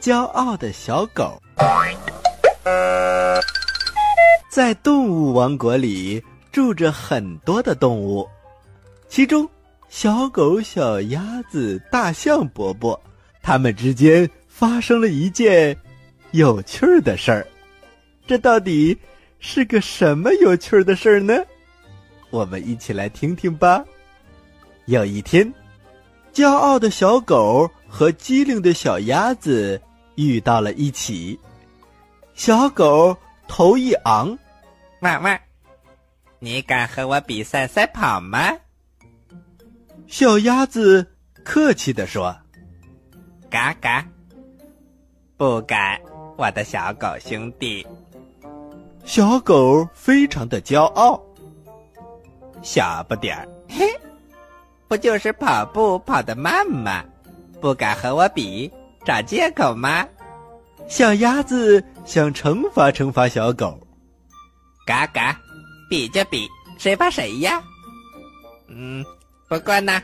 骄傲的小狗，在动物王国里住着很多的动物，其中小狗、小鸭子、大象伯伯，它们之间发生了一件有趣儿的事儿。这到底是个什么有趣儿的事儿呢？我们一起来听听吧。有一天，骄傲的小狗和机灵的小鸭子。遇到了一起，小狗头一昂，汪汪！你敢和我比赛赛跑吗？小鸭子客气地说：“嘎嘎，不敢，我的小狗兄弟。”小狗非常的骄傲，小不点儿，嘿，不就是跑步跑得慢吗？不敢和我比。找借口吗？小鸭子想惩罚惩罚小狗。嘎嘎，比就比，谁怕谁呀？嗯，不过呢，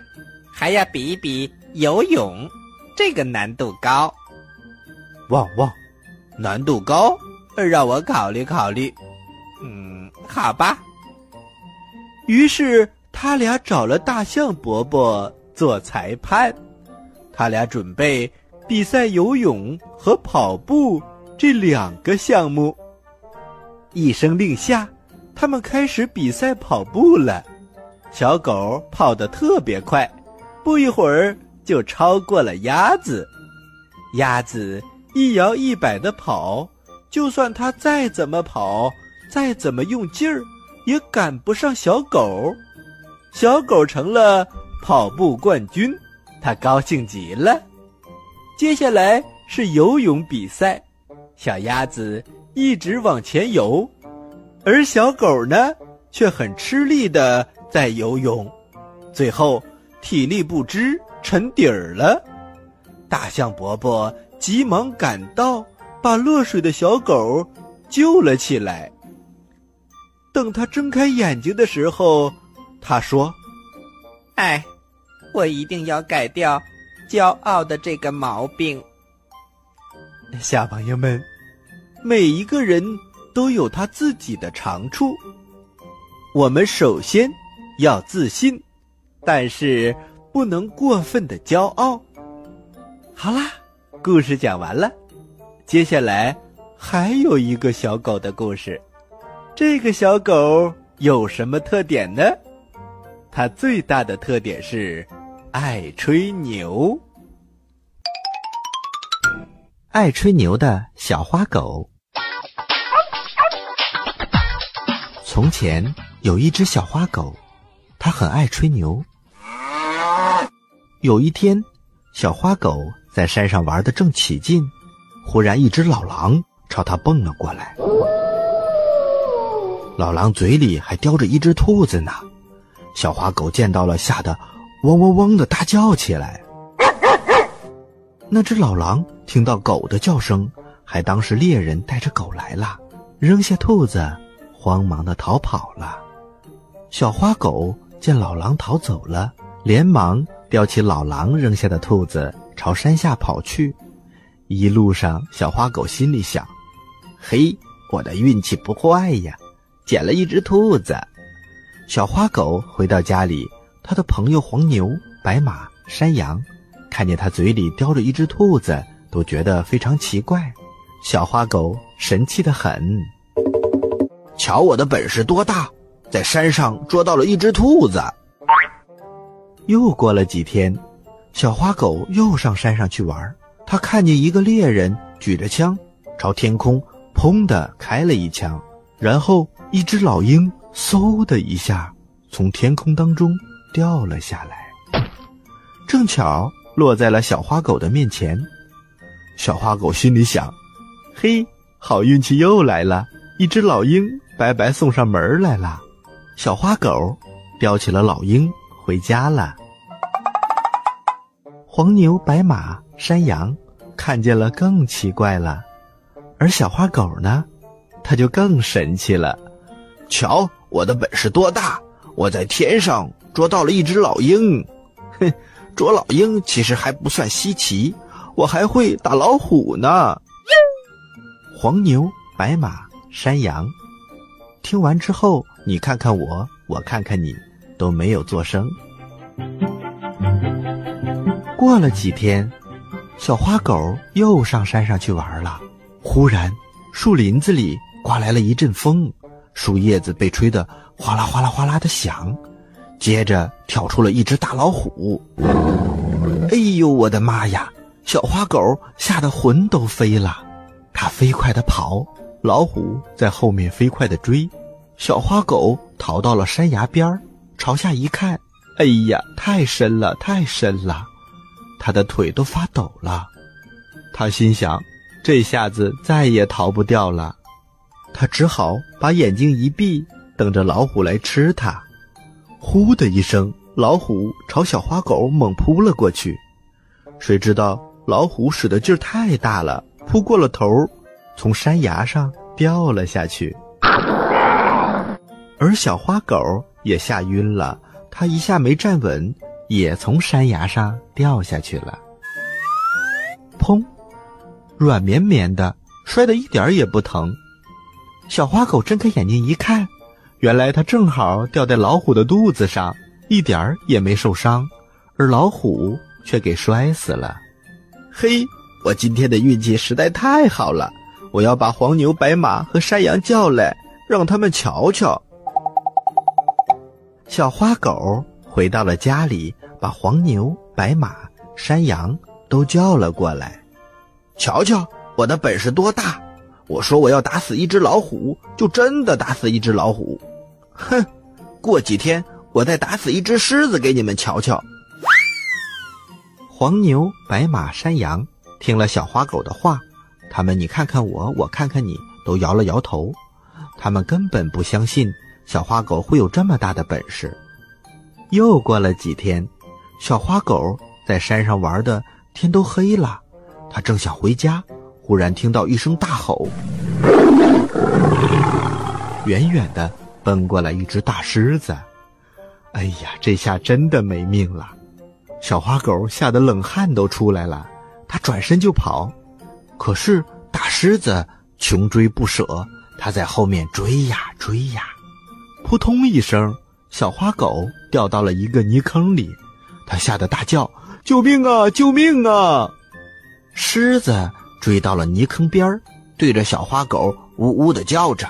还要比一比游泳，这个难度高。汪汪，难度高，让我考虑考虑。嗯，好吧。于是他俩找了大象伯伯做裁判，他俩准备。比赛游泳和跑步这两个项目。一声令下，他们开始比赛跑步了。小狗跑得特别快，不一会儿就超过了鸭子。鸭子一摇一摆的跑，就算它再怎么跑，再怎么用劲儿，也赶不上小狗。小狗成了跑步冠军，它高兴极了。接下来是游泳比赛，小鸭子一直往前游，而小狗呢却很吃力的在游泳，最后体力不支沉底儿了。大象伯伯急忙赶到，把落水的小狗救了起来。等他睁开眼睛的时候，他说：“哎，我一定要改掉。”骄傲的这个毛病，小朋友们，每一个人都有他自己的长处。我们首先要自信，但是不能过分的骄傲。好啦，故事讲完了，接下来还有一个小狗的故事。这个小狗有什么特点呢？它最大的特点是。爱吹牛，爱吹牛的小花狗。从前有一只小花狗，它很爱吹牛。有一天，小花狗在山上玩的正起劲，忽然一只老狼朝它蹦了过来。老狼嘴里还叼着一只兔子呢，小花狗见到了，吓得。汪汪汪的大叫起来。那只老狼听到狗的叫声，还当是猎人带着狗来了，扔下兔子，慌忙的逃跑了。小花狗见老狼逃走了，连忙叼起老狼扔下的兔子，朝山下跑去。一路上，小花狗心里想：“嘿，我的运气不坏呀，捡了一只兔子。”小花狗回到家里。他的朋友黄牛、白马、山羊，看见他嘴里叼着一只兔子，都觉得非常奇怪。小花狗神气的很，瞧我的本事多大，在山上捉到了一只兔子。又过了几天，小花狗又上山上去玩，他看见一个猎人举着枪，朝天空砰的开了一枪，然后一只老鹰嗖的一下从天空当中。掉了下来，正巧落在了小花狗的面前。小花狗心里想：“嘿，好运气又来了，一只老鹰白白送上门来了。”小花狗叼起了老鹰回家了。黄牛、白马、山羊看见了更奇怪了，而小花狗呢，它就更神气了。瞧我的本事多大！我在天上。捉到了一只老鹰，哼，捉老鹰其实还不算稀奇，我还会打老虎呢。黄牛、白马、山羊，听完之后，你看看我，我看看你，都没有作声。过了几天，小花狗又上山上去玩了。忽然，树林子里刮来了一阵风，树叶子被吹得哗啦哗啦哗啦的响。接着跳出了一只大老虎。哎呦，我的妈呀！小花狗吓得魂都飞了，它飞快地跑，老虎在后面飞快地追。小花狗逃到了山崖边儿，朝下一看，哎呀，太深了，太深了！它的腿都发抖了，他心想，这下子再也逃不掉了。他只好把眼睛一闭，等着老虎来吃它。呼的一声，老虎朝小花狗猛扑了过去。谁知道老虎使的劲儿太大了，扑过了头，从山崖上掉了下去。而小花狗也吓晕了，它一下没站稳。也从山崖上掉下去了，砰！软绵绵的，摔得一点也不疼。小花狗睁开眼睛一看，原来它正好掉在老虎的肚子上，一点儿也没受伤，而老虎却给摔死了。嘿，我今天的运气实在太好了！我要把黄牛、白马和山羊叫来，让他们瞧瞧。小花狗。回到了家里，把黄牛、白马、山羊都叫了过来，瞧瞧我的本事多大！我说我要打死一只老虎，就真的打死一只老虎。哼，过几天我再打死一只狮子给你们瞧瞧。黄牛、白马、山羊听了小花狗的话，他们你看看我，我看看你，都摇了摇头，他们根本不相信小花狗会有这么大的本事。又过了几天，小花狗在山上玩的天都黑了，它正想回家，忽然听到一声大吼，远远的奔过来一只大狮子。哎呀，这下真的没命了！小花狗吓得冷汗都出来了，它转身就跑，可是大狮子穷追不舍，它在后面追呀追呀，扑通一声。小花狗掉到了一个泥坑里，它吓得大叫：“救命啊！救命啊！”狮子追到了泥坑边，对着小花狗呜呜的叫着：“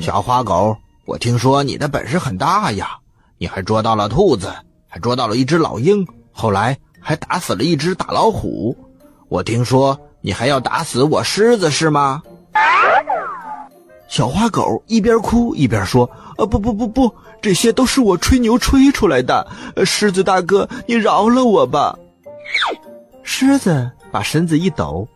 小花狗，我听说你的本事很大呀，你还捉到了兔子，还捉到了一只老鹰，后来还打死了一只大老虎。我听说你还要打死我狮子，是吗？”小花狗一边哭一边说：“呃，不不不不，这些都是我吹牛吹出来的。狮子大哥，你饶了我吧。”狮子把身子一抖，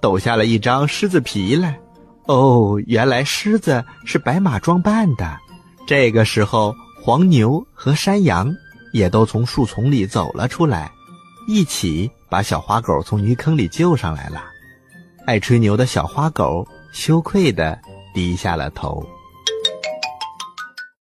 抖下了一张狮子皮来。哦，原来狮子是白马装扮的。这个时候，黄牛和山羊也都从树丛里走了出来，一起把小花狗从泥坑里救上来了。爱吹牛的小花狗羞愧的。低下了头。